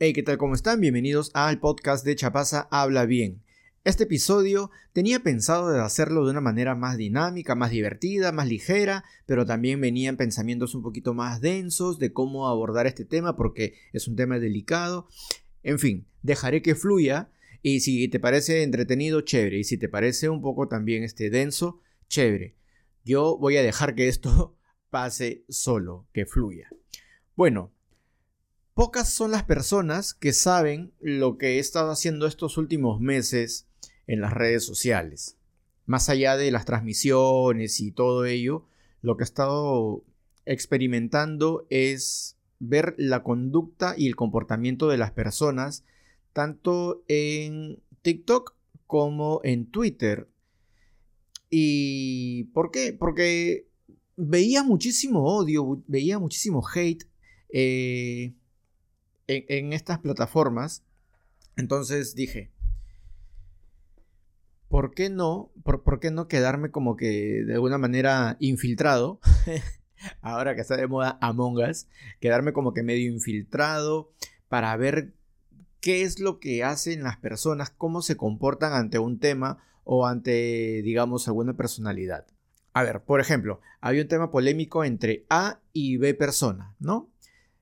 Hey, ¿qué tal? ¿Cómo están? Bienvenidos al podcast de Chapaza Habla Bien. Este episodio tenía pensado de hacerlo de una manera más dinámica, más divertida, más ligera, pero también venían pensamientos un poquito más densos de cómo abordar este tema porque es un tema delicado. En fin, dejaré que fluya y si te parece entretenido, chévere, y si te parece un poco también este denso, chévere. Yo voy a dejar que esto pase solo, que fluya. Bueno, Pocas son las personas que saben lo que he estado haciendo estos últimos meses en las redes sociales. Más allá de las transmisiones y todo ello, lo que he estado experimentando es ver la conducta y el comportamiento de las personas tanto en TikTok como en Twitter. ¿Y por qué? Porque veía muchísimo odio, veía muchísimo hate. Eh, en, estas plataformas. Entonces dije, ¿por qué no? Por, qué no quedarme como que de alguna manera infiltrado? Ahora que está de moda Among Us, quedarme como que medio infiltrado para ver qué es lo que hacen las personas, cómo se comportan ante un tema o ante, digamos, alguna personalidad. A ver, por ejemplo, había un tema polémico entre A y B persona, ¿no?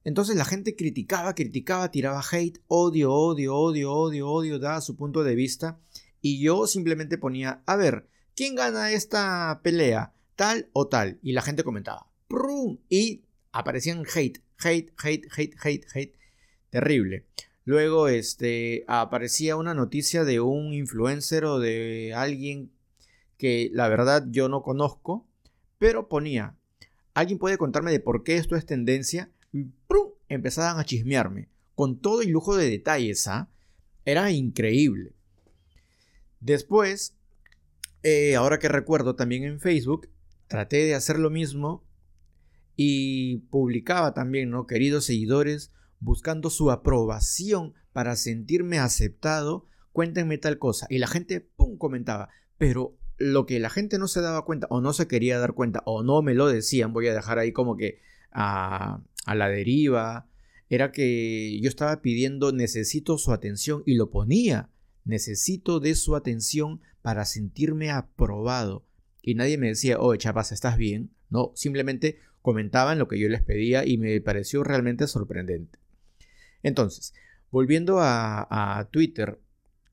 Entonces la gente criticaba, criticaba, tiraba hate, odio, odio, odio, odio, odio, daba su punto de vista. Y yo simplemente ponía, a ver, ¿quién gana esta pelea? Tal o tal. Y la gente comentaba, ¡prum! Y aparecían hate, hate, hate, hate, hate, hate. Terrible. Luego este, aparecía una noticia de un influencer o de alguien que la verdad yo no conozco, pero ponía, ¿alguien puede contarme de por qué esto es tendencia? ¡Prum! empezaban a chismearme, con todo el lujo de detalles, ¿ah? Era increíble. Después, eh, ahora que recuerdo también en Facebook, traté de hacer lo mismo y publicaba también, ¿no? Queridos seguidores, buscando su aprobación para sentirme aceptado, cuéntenme tal cosa. Y la gente, ¡pum!, comentaba. Pero lo que la gente no se daba cuenta o no se quería dar cuenta o no me lo decían, voy a dejar ahí como que a, a la deriva, era que yo estaba pidiendo necesito su atención y lo ponía, necesito de su atención para sentirme aprobado. Y nadie me decía, oh, chapas, ¿estás bien? No, simplemente comentaban lo que yo les pedía y me pareció realmente sorprendente. Entonces, volviendo a, a Twitter,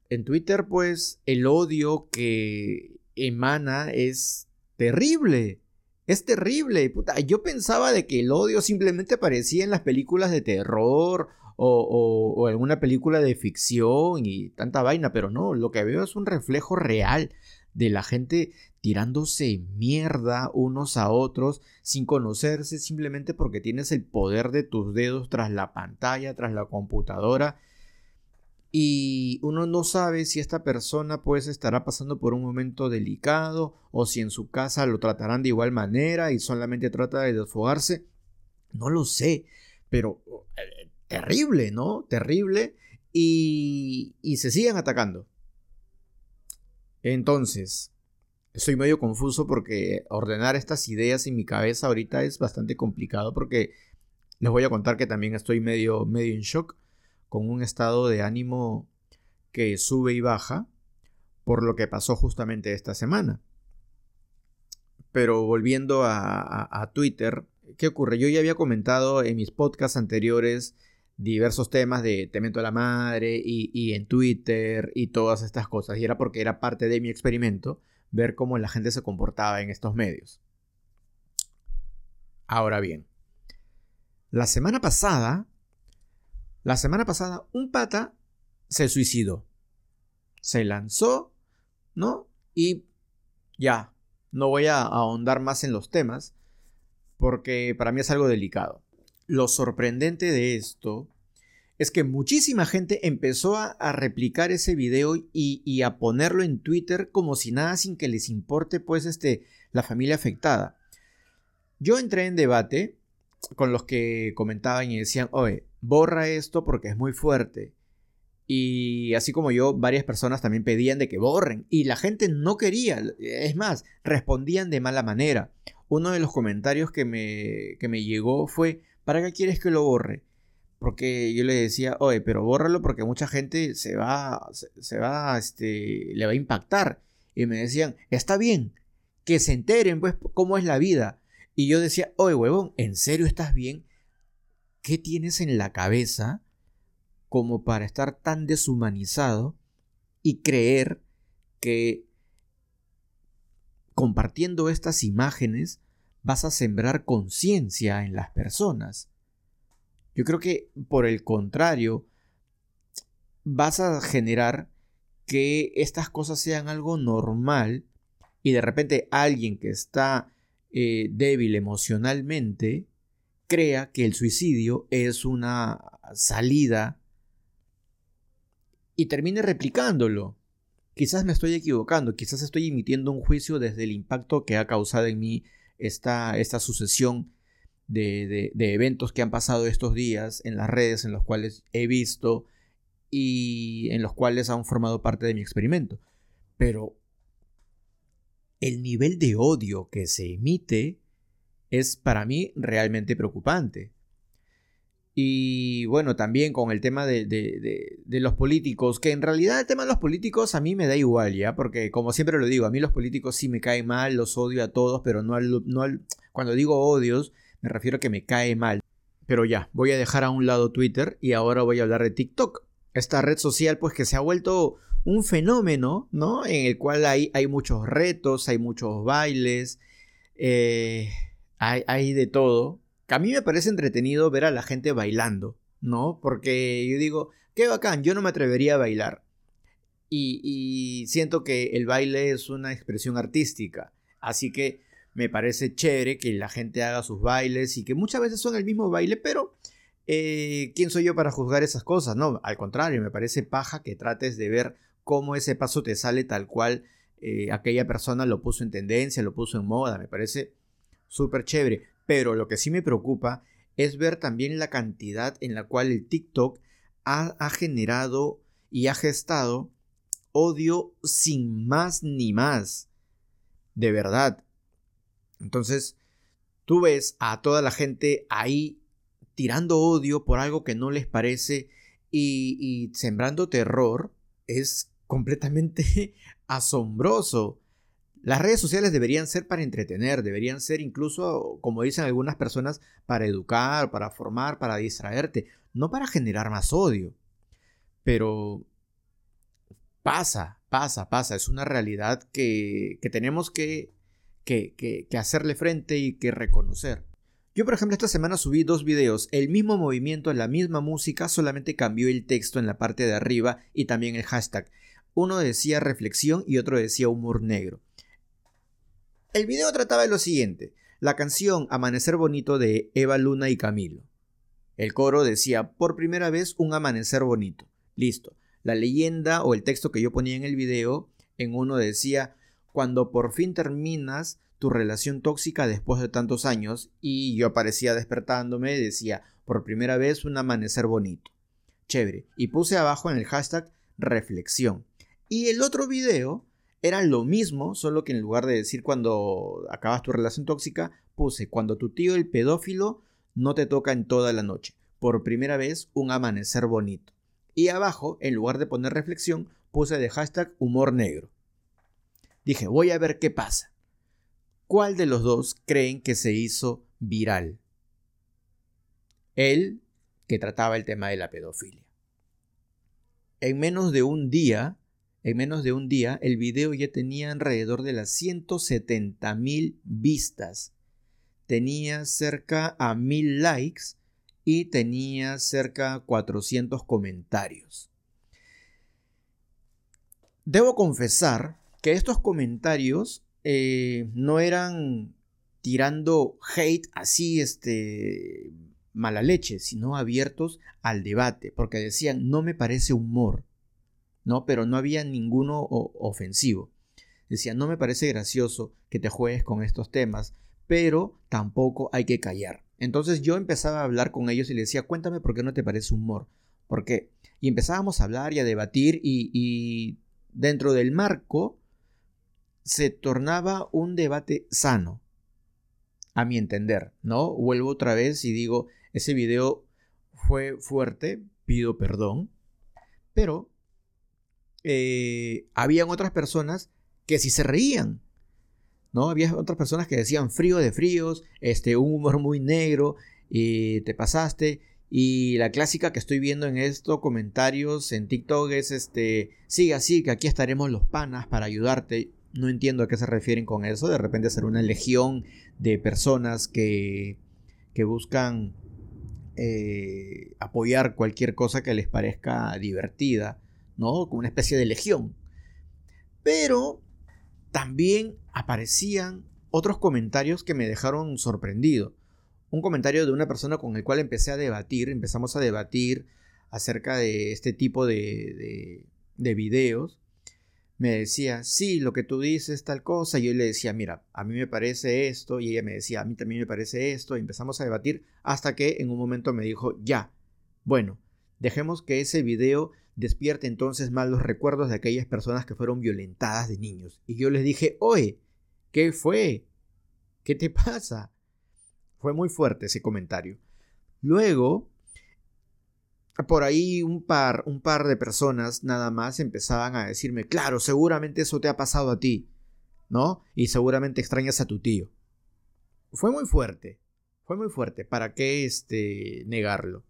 en Twitter pues el odio que emana es terrible. Es terrible, puta. Yo pensaba de que el odio simplemente aparecía en las películas de terror o, o, alguna película de ficción y tanta vaina, pero no, lo que veo es un reflejo real de la gente tirándose mierda unos a otros sin conocerse simplemente porque tienes el poder de tus dedos tras la pantalla, tras la computadora y uno no sabe si esta persona pues estará pasando por un momento delicado o si en su casa lo tratarán de igual manera y solamente trata de desfogarse. No lo sé, pero eh, terrible, ¿no? Terrible y, y se siguen atacando. Entonces, estoy medio confuso porque ordenar estas ideas en mi cabeza ahorita es bastante complicado porque les voy a contar que también estoy medio, medio en shock con un estado de ánimo que sube y baja por lo que pasó justamente esta semana. Pero volviendo a, Twitter, ¿qué ocurre? Yo ya había comentado en mis podcasts anteriores diversos temas de Temento a la Madre y, y, en Twitter y todas estas cosas. Y era porque era parte de mi experimento ver cómo la gente se comportaba en estos medios. Ahora bien, la semana pasada la semana pasada, un pata se suicidó. Se lanzó, ¿no? Y ya, no voy a ahondar más en los temas, porque para mí es algo delicado. Lo sorprendente de esto es que muchísima gente empezó a, replicar ese video y, y, a ponerlo en Twitter como si nada sin que les importe pues este, la familia afectada. Yo entré en debate con los que comentaban y decían, oye, borra esto porque es muy fuerte. Y así como yo, varias personas también pedían de que borren. Y la gente no quería. Es más, respondían de mala manera. Uno de los comentarios que me, que me llegó fue, ¿para qué quieres que lo borre? Porque yo le decía, oye, pero bórralo porque mucha gente se va, se, va, este, le va a impactar. Y me decían, está bien, que se enteren, pues, cómo es la vida. Y yo decía, oye, huevón, ¿en serio estás bien? ¿Qué tienes en la cabeza como para estar tan deshumanizado y creer que compartiendo estas imágenes vas a sembrar conciencia en las personas? Yo creo que por el contrario, vas a generar que estas cosas sean algo normal y de repente alguien que está eh, débil emocionalmente crea que el suicidio es una salida y termine replicándolo. Quizás me estoy equivocando, quizás estoy emitiendo un juicio desde el impacto que ha causado en mí esta, esta sucesión de, eventos que han pasado estos días en las redes en los cuales he visto y en los cuales han formado parte de mi experimento. Pero el nivel de odio que se emite es para mí realmente preocupante. Y bueno, también con el tema de, de, los políticos, que en realidad el tema de los políticos a mí me da igual, ¿ya? Porque como siempre lo digo, a mí los políticos sí me caen mal, los odio a todos, pero no no al, cuando digo odios, me refiero a que me cae mal. Pero ya, voy a dejar a un lado Twitter y ahora voy a hablar de TikTok. Esta red social pues que se ha vuelto un fenómeno, ¿no? En el cual hay, hay muchos retos, hay muchos bailes, eh, hay, de todo. A mí me parece entretenido ver a la gente bailando, ¿no? Porque yo digo, qué bacán, yo no me atrevería a bailar. Y, y siento que el baile es una expresión artística. Así que me parece chévere que la gente haga sus bailes y que muchas veces son el mismo baile, pero eh, ¿quién soy yo para juzgar esas cosas? No, al contrario, me parece paja que trates de ver cómo ese paso te sale tal cual eh, aquella persona lo puso en tendencia, lo puso en moda, me parece súper chévere. Pero lo que sí me preocupa es ver también la cantidad en la cual el TikTok ha, ha generado y ha gestado odio sin más ni más. De verdad, entonces, tú ves a toda la gente ahí tirando odio por algo que no les parece y, sembrando terror. Es completamente asombroso. Las redes sociales deberían ser para entretener, deberían ser incluso, como dicen algunas personas, para educar, para formar, para distraerte, no para generar más odio. Pero pasa, pasa, pasa, es una realidad que, que tenemos que que, hacerle frente y que reconocer. Yo, por ejemplo, esta semana subí dos videos, el mismo movimiento, la misma música, solamente cambió el texto en la parte de arriba y también el hashtag. Uno decía reflexión y otro decía humor negro. El video trataba de lo siguiente, la canción Amanecer Bonito de Eva Luna y Camilo. El coro decía, por primera vez un amanecer bonito. Listo. La leyenda o el texto que yo ponía en el video, en uno decía, cuando por fin terminas tu relación tóxica después de tantos años y yo aparecía despertándome decía por primera vez un amanecer bonito. Chévere. Y puse abajo en el hashtag reflexión. Y el otro video era lo mismo, solo que en lugar de decir cuando acabas tu relación tóxica, puse cuando tu tío el pedófilo no te toca en toda la noche. Por primera vez un amanecer bonito. Y abajo, en lugar de poner reflexión, puse de hashtag humor negro. Dije, voy a ver qué pasa. ¿Cuál de los dos creen que se hizo viral? Él, que trataba el tema de la pedofilia. En menos de un día, en menos de un día, el video ya tenía alrededor de las 170 mil vistas. Tenía cerca a mil likes y tenía cerca 400 comentarios. Debo confesar que estos comentarios eh, no eran tirando hate así, este, mala leche, sino abiertos al debate, porque decían, no me parece humor, ¿no? Pero no había ninguno ofensivo. Decían, no me parece gracioso que te juegues con estos temas, pero tampoco hay que callar. Entonces yo empezaba a hablar con ellos y les decía, cuéntame por qué no te parece humor. ¿Por qué? Y empezábamos a hablar y a debatir y, y dentro del marco se tornaba un debate sano, a mi entender, ¿no? Vuelvo otra vez y digo, ese video fue fuerte, pido perdón, pero eh, habían otras personas que sí se reían. ¿no? Había otras personas que decían frío de fríos, este, un humor muy negro, y te pasaste. Y la clásica que estoy viendo en estos comentarios en TikTok es este, sigue así, que aquí estaremos los panas para ayudarte. No entiendo a qué se refieren con eso. De repente ser una legión de personas que, que buscan eh, apoyar cualquier cosa que les parezca divertida, Como una especie de legión. Pero también aparecían otros comentarios que me dejaron sorprendido. Un comentario de una persona con el cual empecé a debatir, empezamos a debatir acerca de este tipo de, de, videos. Me decía, sí, lo que tú dices, tal cosa. Y yo le decía, mira, a mí me parece esto. Y ella me decía, a mí también me parece esto. Y empezamos a debatir hasta que en un momento me dijo, ya, bueno, dejemos que ese video despierte entonces mal los recuerdos de aquellas personas que fueron violentadas de niños. Y yo les dije, oye, ¿qué fue? ¿Qué te pasa? Fue muy fuerte ese comentario. Luego, por ahí un par, un par de personas nada más empezaban a decirme, claro, seguramente eso te ha pasado a ti, ¿no? Y seguramente extrañas a tu tío. Fue muy fuerte, fue muy fuerte, ¿para qué este, negarlo?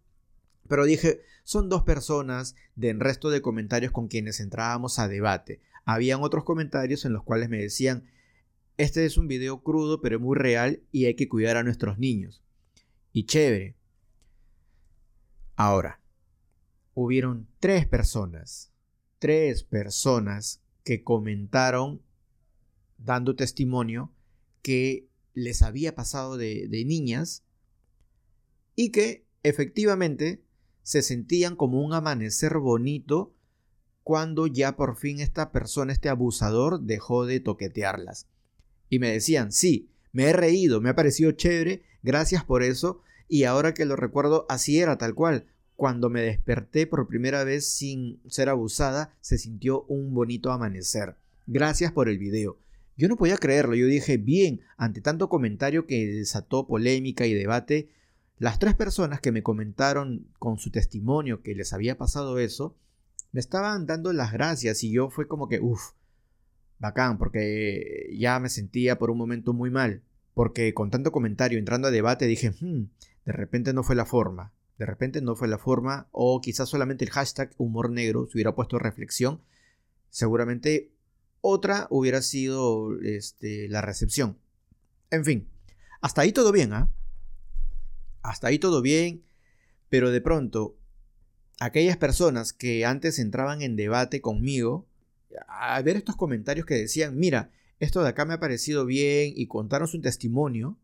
Pero dije, son dos personas del resto de comentarios con quienes entrábamos a debate. Habían otros comentarios en los cuales me decían, este es un video crudo pero muy real y hay que cuidar a nuestros niños. Y chévere. Ahora, hubieron tres personas, tres personas que comentaron dando testimonio que les había pasado de, de niñas y que efectivamente se sentían como un amanecer bonito cuando ya por fin esta persona, este abusador, dejó de toquetearlas. Y me decían, sí, me he reído, me ha parecido chévere, gracias por eso, y ahora que lo recuerdo, así era tal cual. Cuando me desperté por primera vez sin ser abusada, se sintió un bonito amanecer. Gracias por el video. Yo no podía creerlo, yo dije, bien, ante tanto comentario que desató polémica y debate, las tres personas que me comentaron con su testimonio que les había pasado eso, me estaban dando las gracias y yo fue como que, uff, bacán, porque ya me sentía por un momento muy mal, porque con tanto comentario entrando a debate dije, hmm, de repente no fue la forma, de repente no fue la forma, o quizás solamente el hashtag humor negro se hubiera puesto reflexión, seguramente otra hubiera sido este, la recepción. En fin, hasta ahí todo bien, ¿ah? Hasta ahí todo bien, pero de pronto, aquellas personas que antes entraban en debate conmigo, a ver estos comentarios que decían, mira, esto de acá me ha parecido bien y contaron su testimonio,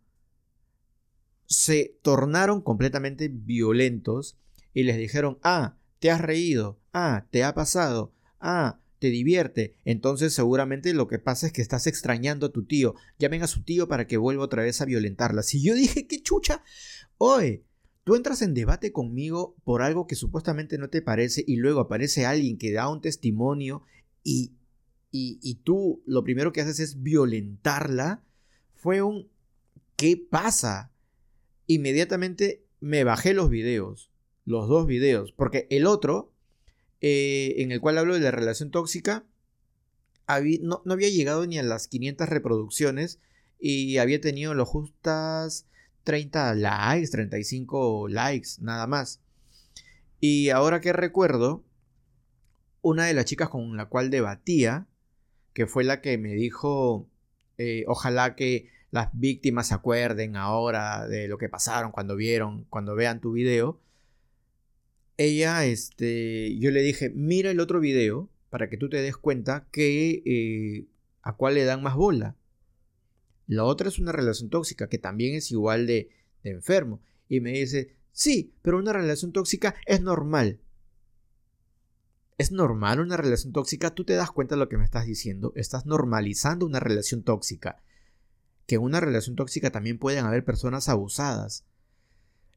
se tornaron completamente violentos y les dijeron, ah, te has reído, ah, te ha pasado, ah, te divierte, entonces seguramente lo que pasa es que estás extrañando a tu tío, llamen a su tío para que vuelva otra vez a violentarla. Si yo dije, qué chucha, Oye, tú entras en debate conmigo por algo que supuestamente no te parece y luego aparece alguien que da un testimonio y, y, tú lo primero que haces es violentarla. Fue un ¿qué pasa? Inmediatamente me bajé los videos, los dos videos, porque el otro, eh, en el cual hablo de la relación tóxica, no, no, había llegado ni a las 500 reproducciones y había tenido lo justas 30 likes, 35 likes, nada más. Y ahora que recuerdo, una de las chicas con la cual debatía, que fue la que me dijo, eh, ojalá que las víctimas se acuerden ahora de lo que pasaron cuando vieron, cuando vean tu video. Ella, este, yo le dije, mira el otro video para que tú te des cuenta que eh, a cuál le dan más bola. La otra es una relación tóxica, que también es igual de, enfermo. Y me dice, sí, pero una relación tóxica es normal. ¿Es normal una relación tóxica? ¿Tú te das cuenta de lo que me estás diciendo? Estás normalizando una relación tóxica. Que en una relación tóxica también pueden haber personas abusadas.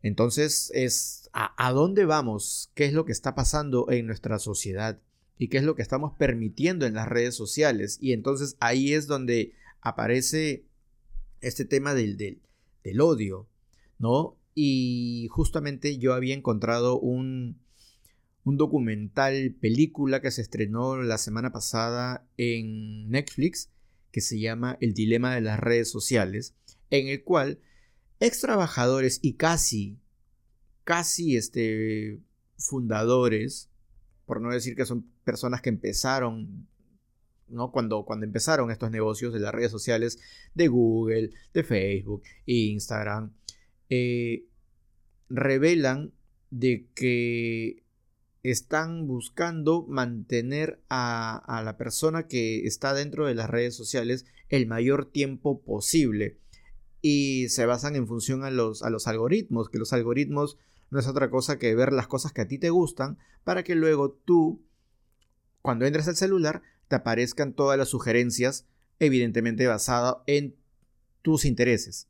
Entonces, es ¿a, ¿a, dónde vamos? ¿Qué es lo que está pasando en nuestra sociedad? ¿Y qué es lo que estamos permitiendo en las redes sociales? Y entonces ahí es donde aparece este tema del, del, odio, ¿no? y justamente yo había encontrado un, un documental película que se estrenó la semana pasada en Netflix que se llama El dilema de las redes sociales, en el cual ex trabajadores y casi, casi este, fundadores, por no decir que son personas que empezaron, ¿no? Cuando, cuando empezaron estos negocios de las redes sociales, de Google, de Facebook, Instagram, eh, revelan de que están buscando mantener a, la persona que está dentro de las redes sociales el mayor tiempo posible. Y se basan en función a los, a los algoritmos, que los algoritmos no es otra cosa que ver las cosas que a ti te gustan para que luego tú, cuando entres al celular, te aparezcan todas las sugerencias, evidentemente basadas en tus intereses.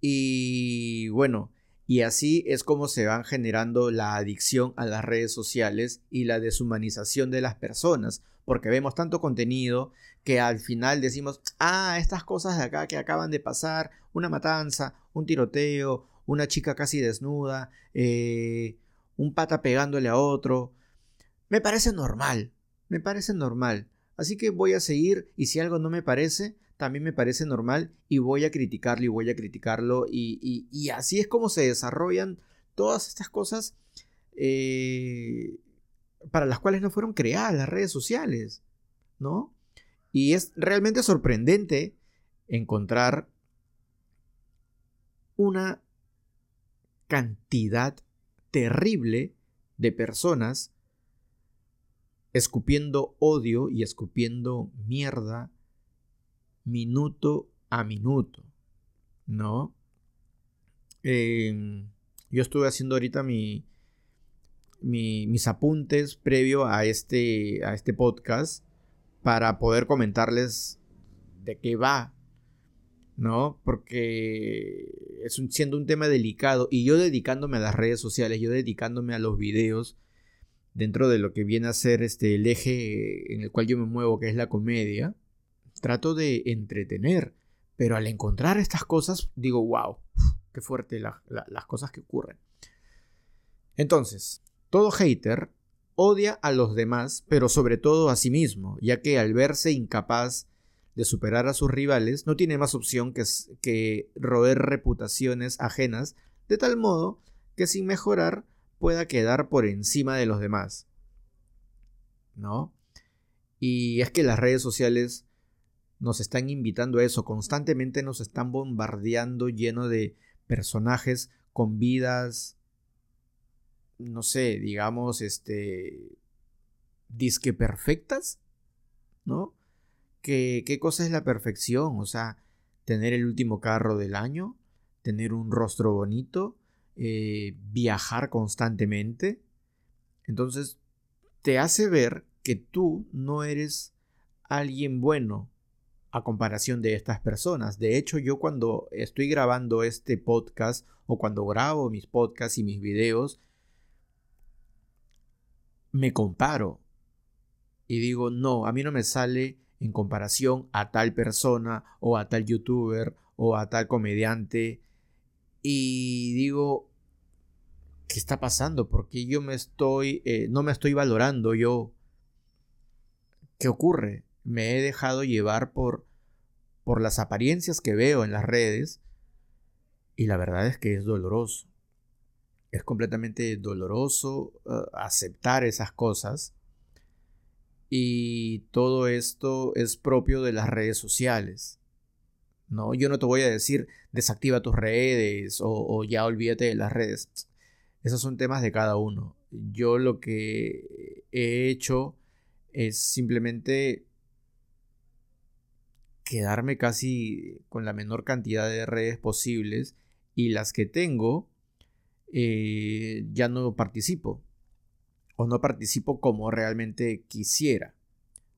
Y bueno, y así es como se van generando la adicción a las redes sociales y la deshumanización de las personas, porque vemos tanto contenido que al final decimos, ah, estas cosas de acá que acaban de pasar, una matanza, un tiroteo, una chica casi desnuda, eh, un pata pegándole a otro, me parece normal, me parece normal. Así que voy a seguir y si algo no me parece, también me parece normal y voy a criticarlo y voy a criticarlo y, así es como se desarrollan todas estas cosas eh, para las cuales no fueron creadas las redes sociales, ¿no? Y es realmente sorprendente encontrar una cantidad terrible de personas escupiendo odio y escupiendo mierda minuto a minuto, ¿no? Em, yo estuve haciendo ahorita mi, mis apuntes previo a este, a este podcast para poder comentarles de qué va, ¿no? Porque es siendo un tema delicado y yo dedicándome a las redes sociales, yo dedicándome a los videos dentro de lo que viene a ser este, el eje en el cual yo me muevo, que es la comedia, trato de entretener, pero al encontrar estas cosas digo, wow, qué fuerte las cosas que ocurren. Entonces, todo hater odia a los demás, pero sobre todo a sí mismo, ya que al verse incapaz de superar a sus rivales, no tiene más opción que, que roer reputaciones ajenas, de tal modo que sin mejorar pueda quedar por encima de los demás. ¿No? Y es que las redes sociales nos están invitando a eso, constantemente nos están bombardeando lleno de personajes con vidas, no sé, digamos, este, disque perfectas, ¿no? ¿Qué, ¿Qué cosa es la perfección? O sea, tener el último carro del año, tener un rostro bonito, eh, viajar constantemente. Entonces, te hace ver que tú no eres alguien bueno, a comparación de estas personas. De hecho, yo cuando estoy grabando este podcast o cuando grabo mis podcasts y mis videos, me comparo y digo, no, a mí no me sale en comparación a tal persona o a tal youtuber o a tal comediante. Y digo, ¿qué está pasando? Porque yo me estoy, eh, no me estoy valorando yo. ¿Qué ocurre? me he dejado llevar por, por las apariencias que veo en las redes y la verdad es que es doloroso. Es completamente doloroso uh, aceptar esas cosas y todo esto es propio de las redes sociales. No, yo no te voy a decir desactiva tus redes o, ya olvídate de las redes. Esos son temas de cada uno. Yo lo que he hecho es simplemente quedarme casi con la menor cantidad de redes posibles y las que tengo eh, ya no participo o no participo como realmente quisiera.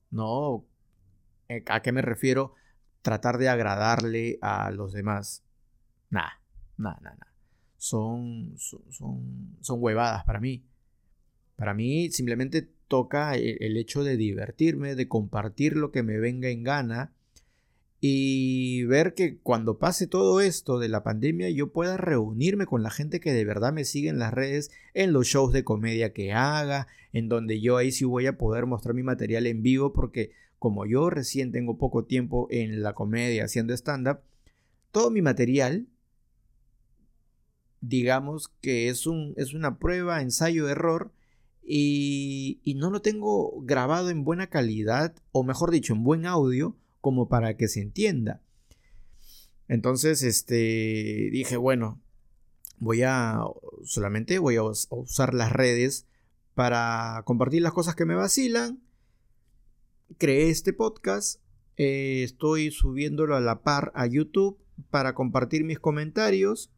¿No? ¿A qué me refiero? Tratar de agradarle a los demás. Nada, nada, nada. Son, son, son, huevadas para mí. Para mí simplemente toca el hecho de divertirme, de compartir lo que me venga en gana y ver que cuando pase todo esto de la pandemia yo pueda reunirme con la gente que de verdad me sigue en las redes, en los shows de comedia que haga, en donde yo ahí sí voy a poder mostrar mi material en vivo porque como yo recién tengo poco tiempo en la comedia haciendo stand-up, todo mi material, digamos que es, un, es una prueba, ensayo, error, y, y no lo tengo grabado en buena calidad, o mejor dicho, en buen audio, como para que se entienda. Entonces, este, dije, bueno, voy a, solamente voy a usar las redes para compartir las cosas que me vacilan. Creé este podcast, eh, estoy subiéndolo a la par a YouTube para compartir mis comentarios.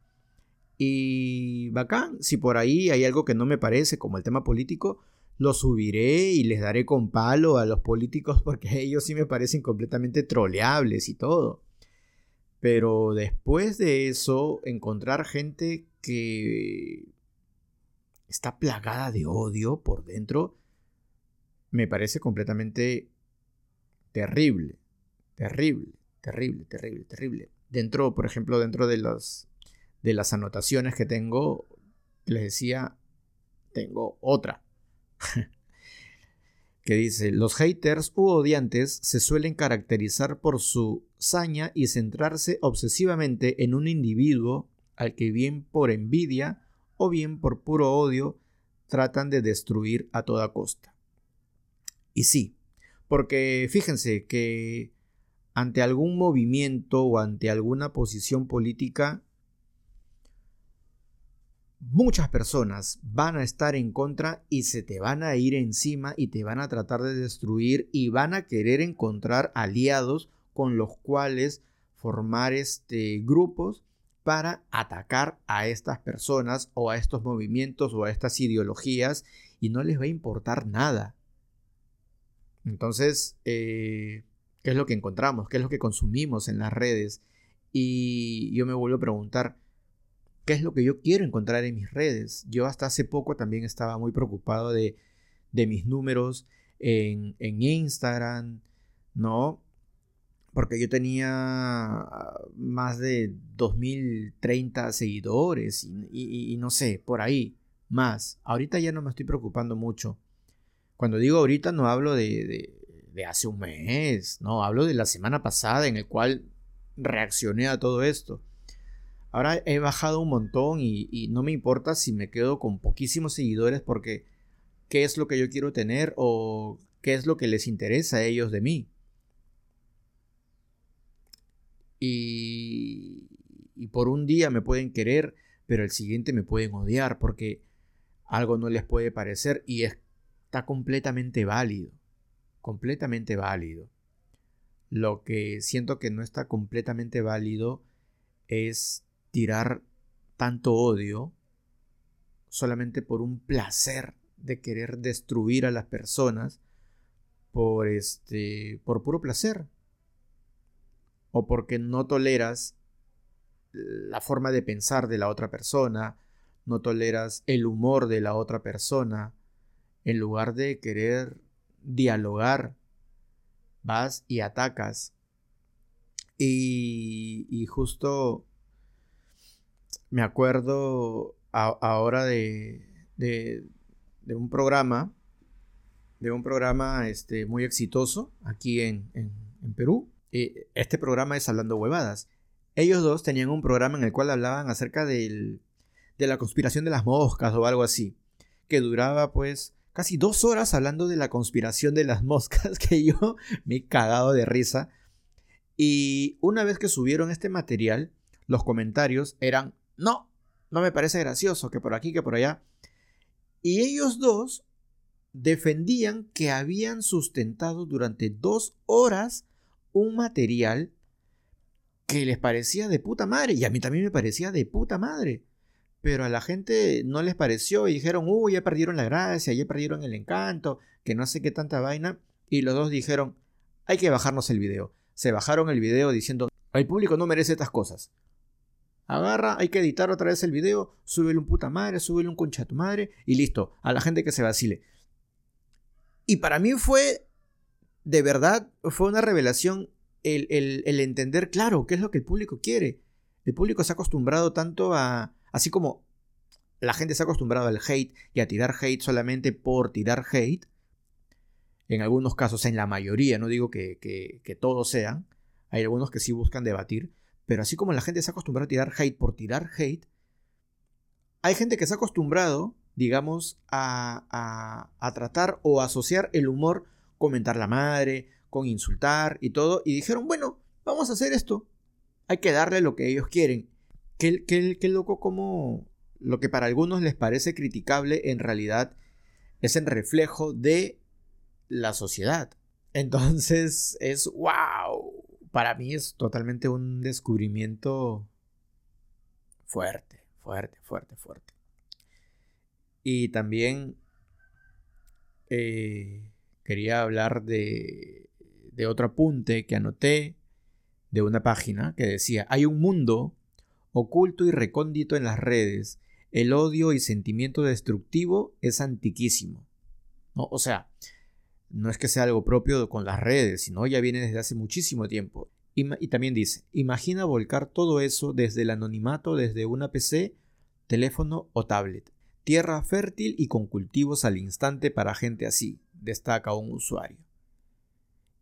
Y bacán, si por ahí hay algo que no me parece, como el tema político, lo subiré y les daré con palo a los políticos porque ellos sí me parecen completamente troleables y todo. Pero después de eso, encontrar gente que está plagada de odio por dentro, me parece completamente terrible, terrible, terrible, terrible, terrible. Dentro, por ejemplo, dentro de, los, de las anotaciones que tengo, les decía, tengo otra que dice, los haters u odiantes se suelen caracterizar por su saña y centrarse obsesivamente en un individuo al que bien por envidia o bien por puro odio tratan de destruir a toda costa. Y sí, porque fíjense que ante algún movimiento o ante alguna posición política muchas personas van a estar en contra y se te van a ir encima y te van a tratar de destruir y van a querer encontrar aliados con los cuales formar este grupos para atacar a estas personas o a estos movimientos o a estas ideologías y no les va a importar nada. Entonces, eh, ¿qué es lo que encontramos? ¿Qué es lo que consumimos en las redes? Y yo me vuelvo a preguntar, qué es lo que yo quiero encontrar en mis redes. Yo hasta hace poco también estaba muy preocupado de, mis números en, Instagram, ¿no? Porque yo tenía más de 2030 seguidores y, no sé, por ahí, más. Ahorita ya no me estoy preocupando mucho. Cuando digo ahorita no hablo de, de hace un mes, no, hablo de la semana pasada en el cual reaccioné a todo esto. Ahora he bajado un montón y, no me importa si me quedo con poquísimos seguidores porque qué es lo que yo quiero tener o qué es lo que les interesa a ellos de mí. Y, y por un día me pueden querer, pero el siguiente me pueden odiar porque algo no les puede parecer y está completamente válido. Completamente válido. Lo que siento que no está completamente válido es tirar tanto odio solamente por un placer de querer destruir a las personas por este por puro placer o porque no toleras la forma de pensar de la otra persona, no toleras el humor de la otra persona, en lugar de querer dialogar, vas y atacas. Y, y justo me acuerdo ahora de, de, un programa, de un programa este, muy exitoso aquí en, Perú. este programa es Hablando Huevadas. Ellos dos tenían un programa en el cual hablaban acerca de la conspiración de las moscas o algo así, que duraba pues casi dos horas hablando de la conspiración de las moscas, que yo me he cagado de risa. Y una vez que subieron este material, los comentarios eran no, no me parece gracioso, que por aquí, que por allá. Y ellos dos defendían que habían sustentado durante dos horas un material que les parecía de puta madre. Y a mí también me parecía de puta madre. Pero a la gente no les pareció y dijeron, uy, ya perdieron la gracia, ya perdieron el encanto, que no sé qué tanta vaina. Y los dos dijeron, hay que bajarnos el video. Se bajaron el video diciendo, el público no merece estas cosas. Agarra, hay que editar otra vez el video, súbele un puta madre, súbele un concha a tu madre y listo, a la gente que se vacile. Y para mí fue, de verdad, fue una revelación el, el, entender, claro, qué es lo que el público quiere. El público se ha acostumbrado tanto a, así como la gente se ha acostumbrado al hate y a tirar hate solamente por tirar hate, en algunos casos, en la mayoría, no digo que, que, todos sean, hay algunos que sí buscan debatir, pero así como la gente se ha acostumbrado a tirar hate por tirar hate, hay gente que se ha acostumbrado, digamos, a, a, tratar o asociar el humor con mentar la madre, con insultar y todo, y dijeron, bueno, vamos a hacer esto, hay que darle lo que ellos quieren. Qué, loco como lo que para algunos les parece criticable en realidad es el reflejo de la sociedad. Entonces es wow para mí es totalmente un descubrimiento fuerte, fuerte, fuerte, fuerte. Y también eh, quería hablar de, de otro apunte que anoté de una página que decía, hay un mundo oculto y recóndito en las redes. El odio y sentimiento destructivo es antiquísimo. O sea, no es que sea algo propio con las redes, sino ya viene desde hace muchísimo tiempo. Y, también dice, imagina volcar todo eso desde el anonimato, desde una PC, teléfono o tablet. Tierra fértil y con cultivos al instante para gente así, destaca un usuario.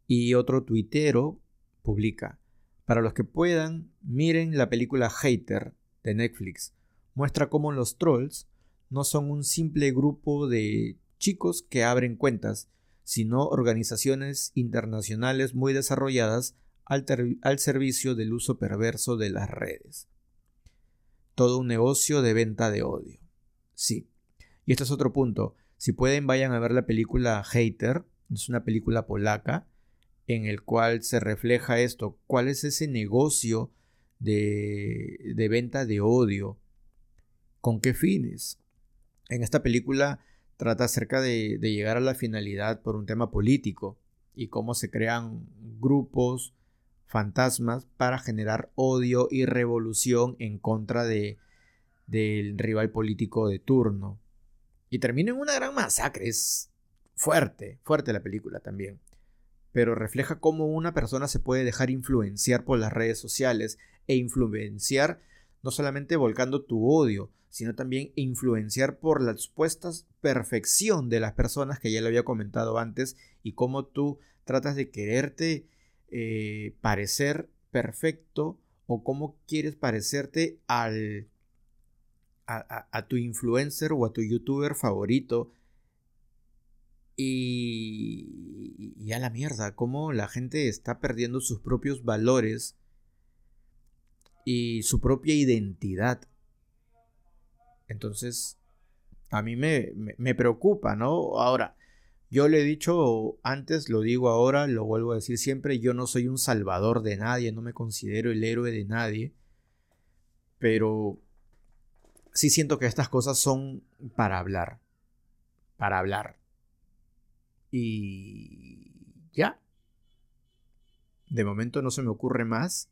Y otro tuitero publica, para los que puedan, miren la película Hater de Netflix. Muestra cómo los trolls no son un simple grupo de chicos que abren cuentas, sino organizaciones internacionales muy desarrolladas al, servicio del uso perverso de las redes. Todo un negocio de venta de odio. Sí. Y este es otro punto. Si pueden, vayan a ver la película Hater. Es una película polaca en el cual se refleja esto. ¿Cuál es ese negocio de, venta de odio? ¿Con qué fines? En esta película trata acerca de, llegar a la finalidad por un tema político y cómo se crean grupos fantasmas para generar odio y revolución en contra de, del rival político de turno. Y termina en una gran masacre. Es fuerte, fuerte la película también. Pero refleja cómo una persona se puede dejar influenciar por las redes sociales e influenciar no solamente volcando tu odio, sino también influenciar por la supuesta perfección de las personas que ya lo había comentado antes y cómo tú tratas de quererte eh, parecer perfecto o cómo quieres parecerte al a, tu influencer o a tu youtuber favorito y, a la mierda, cómo la gente está perdiendo sus propios valores y su propia identidad entonces, a mí me, me, preocupa, ¿no? Ahora, yo le he dicho antes, lo digo ahora, lo vuelvo a decir siempre, yo no soy un salvador de nadie, no me considero el héroe de nadie, pero sí siento que estas cosas son para hablar, para hablar. Y ya. De momento no se me ocurre más.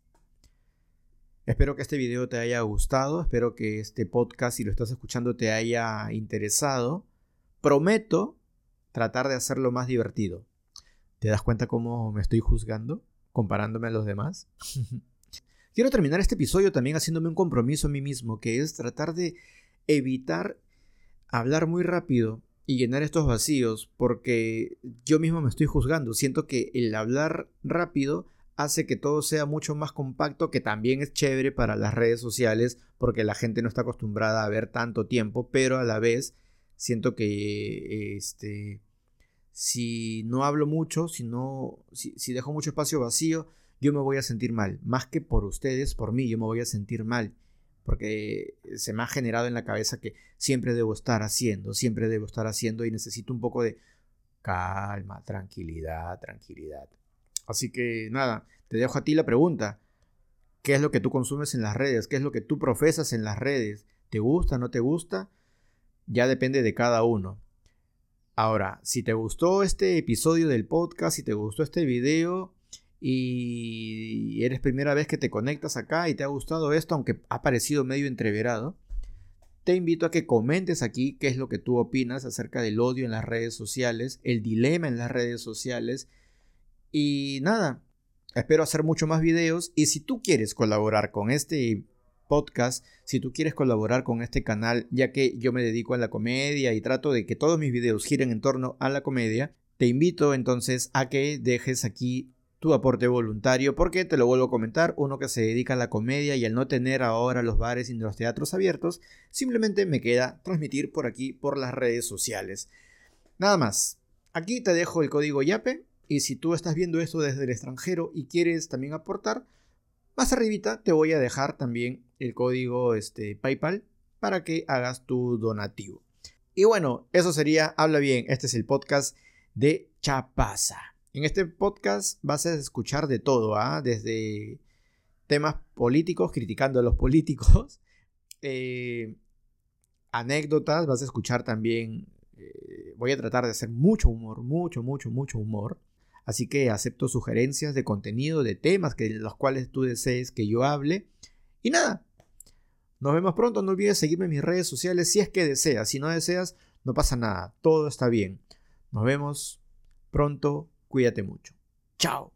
Espero que este video te haya gustado, espero que este podcast, si lo estás escuchando, te haya interesado. Prometo tratar de hacerlo más divertido. ¿Te das cuenta cómo me estoy juzgando comparándome a los demás? Quiero terminar este episodio también haciéndome un compromiso a mí mismo, que es tratar de evitar hablar muy rápido y llenar estos vacíos, porque yo mismo me estoy juzgando. Siento que el hablar rápido hace que todo sea mucho más compacto, que también es chévere para las redes sociales, porque la gente no está acostumbrada a ver tanto tiempo, pero a la vez siento que este, si no hablo mucho, si, no, si, si dejo mucho espacio vacío, yo me voy a sentir mal. Más que por ustedes, por mí, yo me voy a sentir mal. Porque se me ha generado en la cabeza que siempre debo estar haciendo, siempre debo estar haciendo y necesito un poco de calma, tranquilidad, tranquilidad. Así que nada, te dejo a ti la pregunta. ¿Qué es lo que tú consumes en las redes? ¿Qué es lo que tú profesas en las redes? ¿Te gusta? ¿No te gusta? Ya depende de cada uno. Ahora, si te gustó este episodio del podcast, si te gustó este video y eres primera vez que te conectas acá y te ha gustado esto, aunque ha parecido medio entreverado, te invito a que comentes aquí qué es lo que tú opinas acerca del odio en las redes sociales, el dilema en las redes sociales. Y nada, Espero hacer mucho más videos. Y si tú quieres colaborar con este podcast, si tú quieres colaborar con este canal, ya que yo me dedico a la comedia y trato de que todos mis videos giren en torno a la comedia, te invito entonces a que dejes aquí tu aporte voluntario, porque te lo vuelvo a comentar, uno que se dedica a la comedia y al no tener ahora los bares y los teatros abiertos, simplemente me queda transmitir por aquí, por las redes sociales. Nada más, aquí te dejo el código YAPE y si tú estás viendo esto desde el extranjero y quieres también aportar, más arribita te voy a dejar también el código este, PayPal para que hagas tu donativo. Y bueno, eso sería Habla bien. Este es el podcast de Chapaza. En este podcast vas a escuchar de todo, ¿ah? desde temas políticos, criticando a los políticos, eh, anécdotas, vas a escuchar también, eh, voy a tratar de hacer mucho humor, mucho, mucho, mucho humor. Así que acepto sugerencias de contenido, de temas que los cuales tú desees que yo hable. Y nada, nos vemos pronto. No olvides seguirme en mis redes sociales si es que deseas. Si no deseas, no pasa nada. Todo está bien. Nos vemos pronto. Cuídate mucho. Chao.